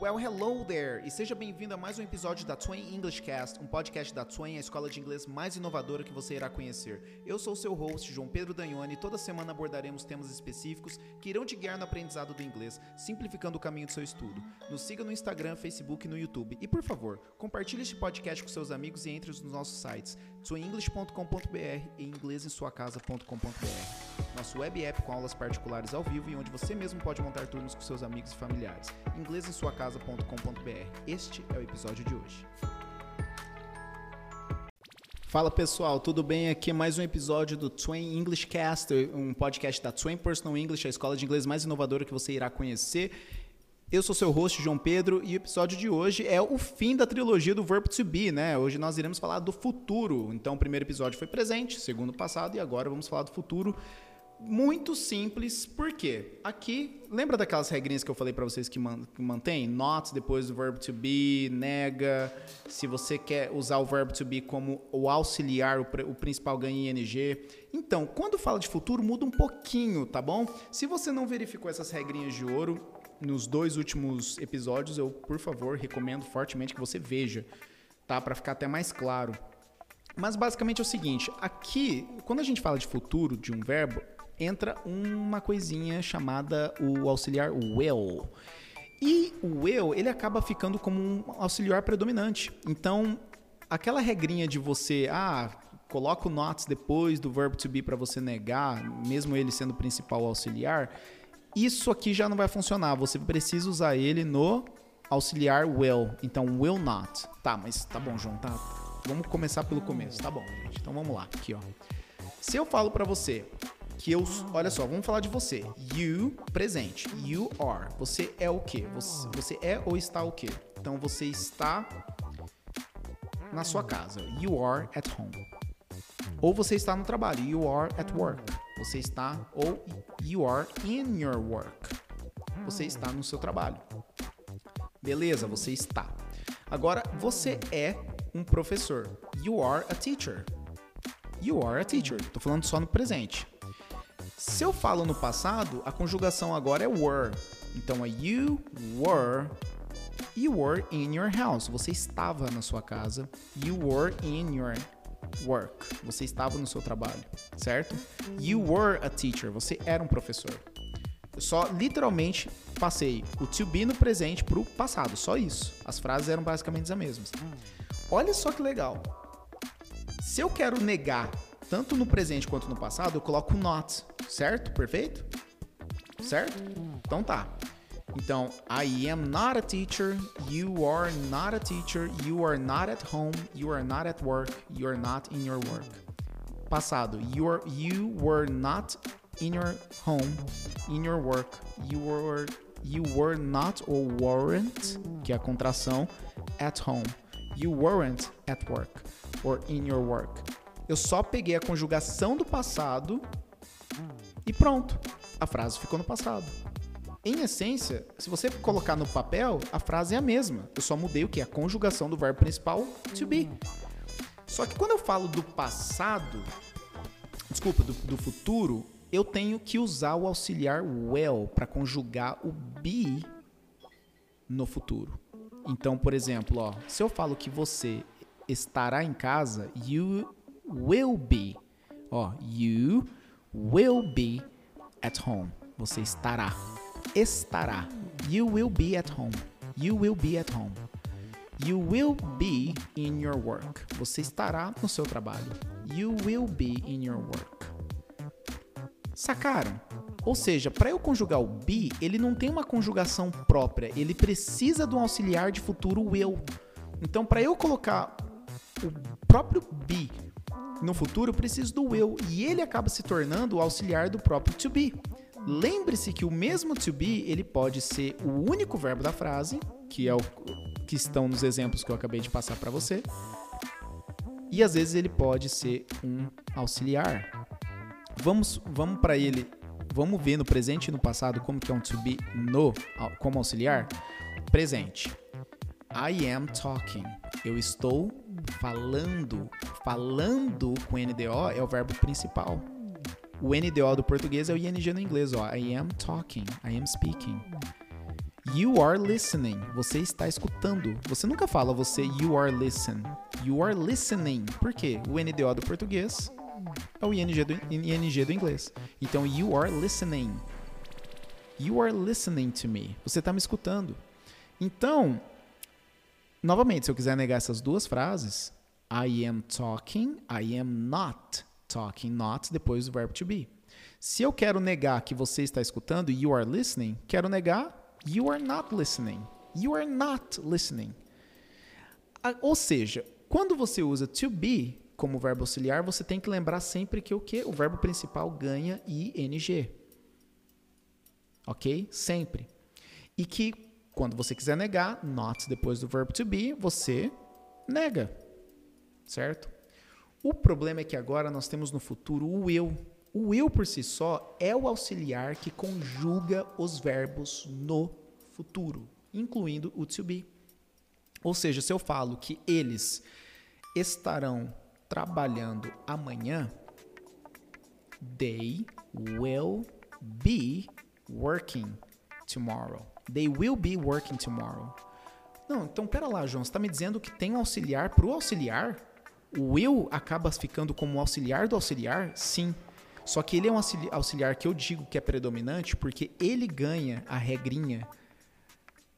Well, hello there! E seja bem-vindo a mais um episódio da Twain English Cast, um podcast da Twain, a escola de inglês mais inovadora que você irá conhecer. Eu sou seu host, João Pedro Danhone, e toda semana abordaremos temas específicos que irão te guiar no aprendizado do inglês, simplificando o caminho do seu estudo. Nos siga no Instagram, Facebook e no YouTube. E, por favor, compartilhe este podcast com seus amigos e entre nos nossos sites twainenglish.com.br e inglesemsuacasa.com.br. Nosso web app com aulas particulares ao vivo e onde você mesmo pode montar turnos com seus amigos e familiares. inglesemsuacasa.com.br. Este é o episódio de hoje. Fala pessoal, tudo bem? Aqui é mais um episódio do Twain English Cast, um podcast da Twain Personal English, a escola de inglês mais inovadora que você irá conhecer. Eu sou seu host, João Pedro, e o episódio de hoje é o fim da trilogia do Verb to Be, né? Hoje nós iremos falar do futuro. Então, o primeiro episódio foi presente, segundo passado, e agora vamos falar do futuro. Muito simples, por quê? Aqui, lembra daquelas regrinhas que eu falei para vocês que, man, que mantém? Not depois do verb to be, nega. Se você quer usar o verb to be como o auxiliar, o, o principal ganha ing. Então, quando fala de futuro, muda um pouquinho, tá bom? Se você não verificou essas regrinhas de ouro, nos dois últimos episódios, eu, por favor, recomendo fortemente que você veja, tá? Para ficar até mais claro. Mas basicamente é o seguinte: aqui, quando a gente fala de futuro de um verbo, entra uma coisinha chamada o auxiliar will. E o will, ele acaba ficando como um auxiliar predominante. Então, aquela regrinha de você, ah, coloca o not depois do verbo to be para você negar, mesmo ele sendo o principal auxiliar, isso aqui já não vai funcionar. Você precisa usar ele no auxiliar will. Então, will not. Tá, mas tá bom, João, tá? Vamos começar pelo começo. Tá bom, gente. Então vamos lá. Aqui, ó. Se eu falo para você que eu, olha só, vamos falar de você. You, presente. You are. Você é o quê? Você, você é ou está o quê? Então você está na sua casa. You are at home. Ou você está no trabalho. You are at work. Você está ou you are in your work. Você está no seu trabalho. Beleza, você está. Agora, você é um professor. You are a teacher. You are a teacher. Tô falando só no presente. Se eu falo no passado, a conjugação agora é were. Então é you were You were in your house. Você estava na sua casa. You were in your work. Você estava no seu trabalho, certo? You were a teacher. Você era um professor. Eu só literalmente passei o to be no presente para o passado, só isso. As frases eram basicamente as mesmas. Olha só que legal. Se eu quero negar tanto no presente quanto no passado, eu coloco not, certo? Perfeito? Certo? Então tá. Então, I am not a teacher, you are not a teacher, you are not at home, you are not at work, you are not in your work. Passado, you, are, you were not in your home, in your work, you were, you were not or weren't, que é a contração, at home. You weren't at work or in your work. Eu só peguei a conjugação do passado e pronto. A frase ficou no passado em essência, se você colocar no papel, a frase é a mesma. Eu só mudei o que? A conjugação do verbo principal to be. Só que quando eu falo do passado, desculpa, do, do futuro, eu tenho que usar o auxiliar well para conjugar o be no futuro. Então, por exemplo, ó, se eu falo que você estará em casa, you will be. Ó, you will be at home. Você estará estará. You will be at home. You will be at home. You will be in your work. Você estará no seu trabalho. You will be in your work. Sacaram? Ou seja, para eu conjugar o be, ele não tem uma conjugação própria, ele precisa de um auxiliar de futuro will. Então, para eu colocar o próprio be no futuro, eu preciso do will e ele acaba se tornando o auxiliar do próprio to be. Lembre-se que o mesmo to be, ele pode ser o único verbo da frase, que é o que estão nos exemplos que eu acabei de passar para você. E às vezes ele pode ser um auxiliar. Vamos vamos para ele, vamos ver no presente e no passado como que é um to be no como auxiliar. Presente. I am talking. Eu estou falando. Falando com NDO é o verbo principal. O NDO do português é o ING no inglês, ó. I am talking, I am speaking. You are listening. Você está escutando. Você nunca fala você you are listen. You are listening. Por quê? O NDO do português é o ING do, ING do inglês. Então, you are listening. You are listening to me. Você está me escutando. Então, novamente, se eu quiser negar essas duas frases, I am talking, I am not talking, not depois do verbo to be. Se eu quero negar que você está escutando, you are listening, quero negar you are not listening. You are not listening. Ou seja, quando você usa to be como verbo auxiliar, você tem que lembrar sempre que o que? O verbo principal ganha ing. Ok? Sempre. E que quando você quiser negar, not depois do verbo to be, você nega. Certo? O problema é que agora nós temos no futuro o eu. O eu por si só é o auxiliar que conjuga os verbos no futuro, incluindo o to be. Ou seja, se eu falo que eles estarão trabalhando amanhã, they will be working tomorrow. They will be working tomorrow. Não, então pera lá, João, você está me dizendo que tem um auxiliar o auxiliar? O will acaba ficando como auxiliar do auxiliar? Sim. Só que ele é um auxiliar que eu digo que é predominante porque ele ganha a regrinha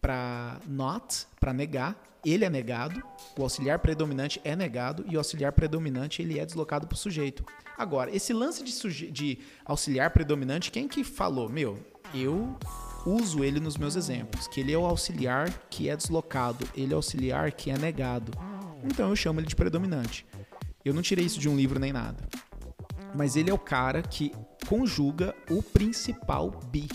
para not, para negar, ele é negado, o auxiliar predominante é negado e o auxiliar predominante ele é deslocado para o sujeito. Agora, esse lance de, de auxiliar predominante, quem que falou? Meu, eu uso ele nos meus exemplos, que ele é o auxiliar que é deslocado, ele é o auxiliar que é negado. Então eu chamo ele de predominante. Eu não tirei isso de um livro nem nada. Mas ele é o cara que conjuga o principal be.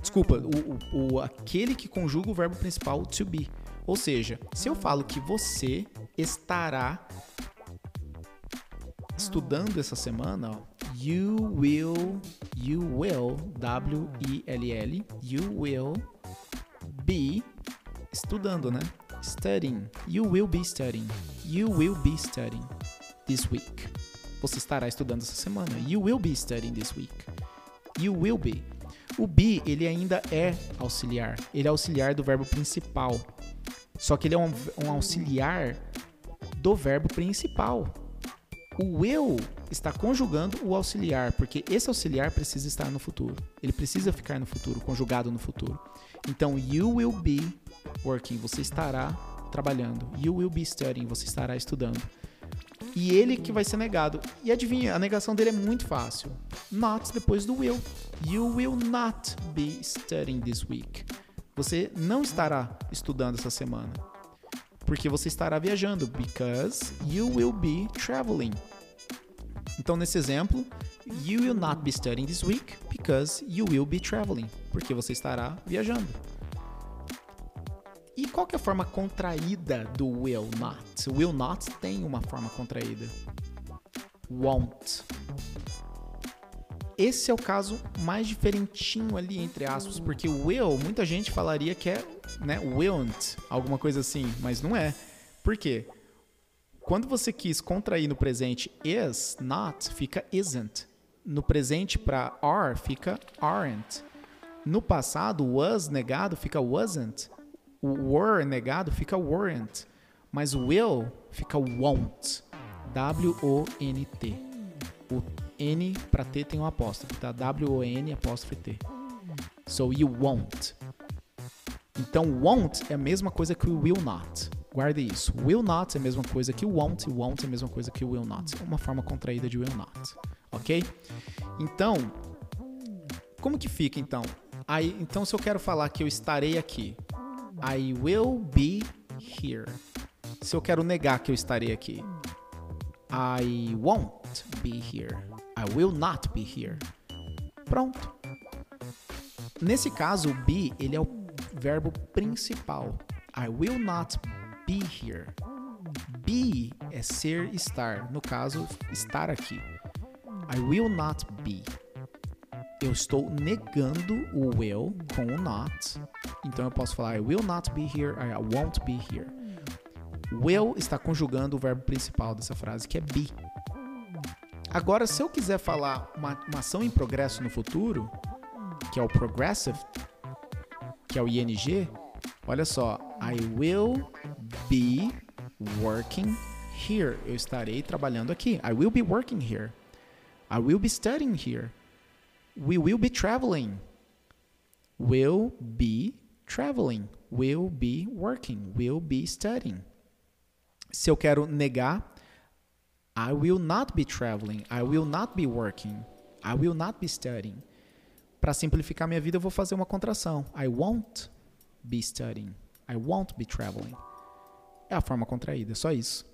Desculpa, o, o, o, aquele que conjuga o verbo principal to be. Ou seja, se eu falo que você estará estudando essa semana, ó, you will, you will, W-I-L-L, you will be estudando, né? Studying. You will be studying. You will be studying this week. Você estará estudando essa semana. You will be studying this week. You will be. O be, ele ainda é auxiliar. Ele é auxiliar do verbo principal. Só que ele é um, um auxiliar do verbo principal. O will está conjugando o auxiliar, porque esse auxiliar precisa estar no futuro. Ele precisa ficar no futuro, conjugado no futuro. Então, you will be working, você estará trabalhando. You will be studying, você estará estudando. E ele que vai ser negado. E adivinha, a negação dele é muito fácil. Not depois do will. You will not be studying this week. Você não estará estudando essa semana. Porque você estará viajando. Because you will be traveling. Então, nesse exemplo, you will not be studying this week because you will be traveling. Porque você estará viajando. E qual que é a forma contraída do will not? Will not tem uma forma contraída. Won't esse é o caso mais diferentinho ali, entre aspas, porque will, muita gente falaria que é, né, willn't, alguma coisa assim, mas não é. Por quê? Quando você quis contrair no presente is, not, fica isn't. No presente para are, fica aren't. No passado, was negado fica wasn't. O were negado fica weren't. Mas will fica won't. W-O-N-T. O N para T tem um apóstrofe, tá? W-O-N apóstrofe T. So you won't. Então, won't é a mesma coisa que o will not. Guarde isso. Will not é a mesma coisa que won't, e won't é a mesma coisa que will not. É uma forma contraída de will not. Ok? Então, como que fica então? Aí, então, se eu quero falar que eu estarei aqui, I will be here. Se eu quero negar que eu estarei aqui, I won't be here. I will not be here. Pronto. Nesse caso, o be ele é o verbo principal. I will not be here. Be é ser, estar. No caso, estar aqui. I will not be. Eu estou negando o will com o not. Então eu posso falar I will not be here, I won't be here. Will está conjugando o verbo principal dessa frase, que é be. Agora, se eu quiser falar uma, uma ação em progresso no futuro, que é o progressive, que é o ing, olha só, I will be working here. Eu estarei trabalhando aqui. I will be working here. I will be studying here. We will be traveling. Will be traveling. Will be working. Will be studying. Se eu quero negar, I will not be traveling. I will not be working. I will not be studying. Para simplificar minha vida, eu vou fazer uma contração. I won't be studying. I won't be traveling. É a forma contraída, só isso.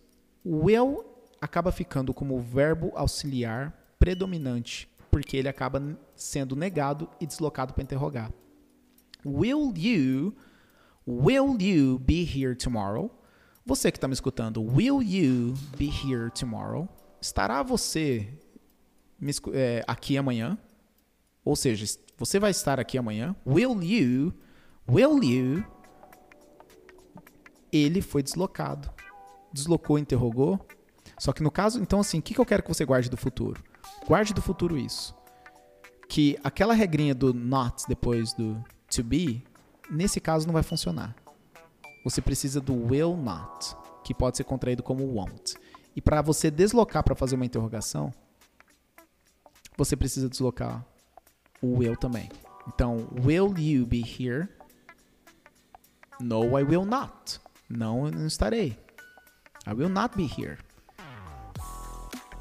Will acaba ficando como verbo auxiliar predominante, porque ele acaba sendo negado e deslocado para interrogar. Will you Will you be here tomorrow? Você que está me escutando, will you be here tomorrow? Estará você é, aqui amanhã? Ou seja, você vai estar aqui amanhã? Will you? Will you? Ele foi deslocado. Deslocou, interrogou. Só que no caso, então assim, o que, que eu quero que você guarde do futuro? Guarde do futuro isso. Que aquela regrinha do not depois do to be, nesse caso não vai funcionar. Você precisa do will not, que pode ser contraído como won't. E para você deslocar para fazer uma interrogação, você precisa deslocar o will também. Então, will you be here? No, I will not. Não, eu não estarei. I will not be here.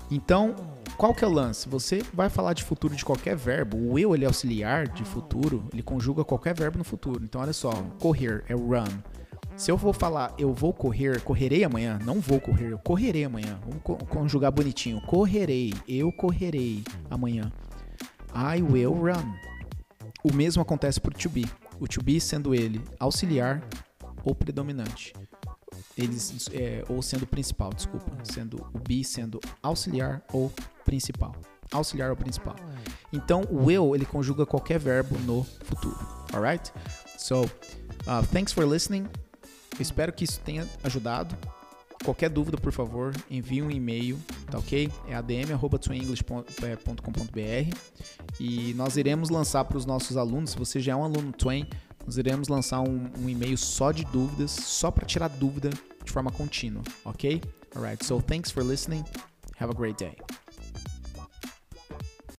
Então, qual que é o lance? Você vai falar de futuro de qualquer verbo. O will ele é auxiliar de futuro, ele conjuga qualquer verbo no futuro. Então, olha só, correr é run. Se eu vou falar eu vou correr, correrei amanhã, não vou correr, eu correrei amanhã. Vamos conjugar bonitinho. Correrei, eu correrei amanhã. I will run. O mesmo acontece para o to be. O to be sendo ele auxiliar ou predominante eles é, ou sendo principal, desculpa, sendo o be sendo auxiliar ou principal, auxiliar ou principal. Então, o will ele conjuga qualquer verbo no futuro, alright? So, uh, thanks for listening. Eu espero que isso tenha ajudado. Qualquer dúvida, por favor, envie um e-mail, tá ok? É adm.twainenglish.com.br e nós iremos lançar para os nossos alunos, se você já é um aluno Twain, nós iremos lançar um, um e-mail só de dúvidas, só para tirar dúvida de forma contínua, ok? Alright, so thanks for listening. Have a great day.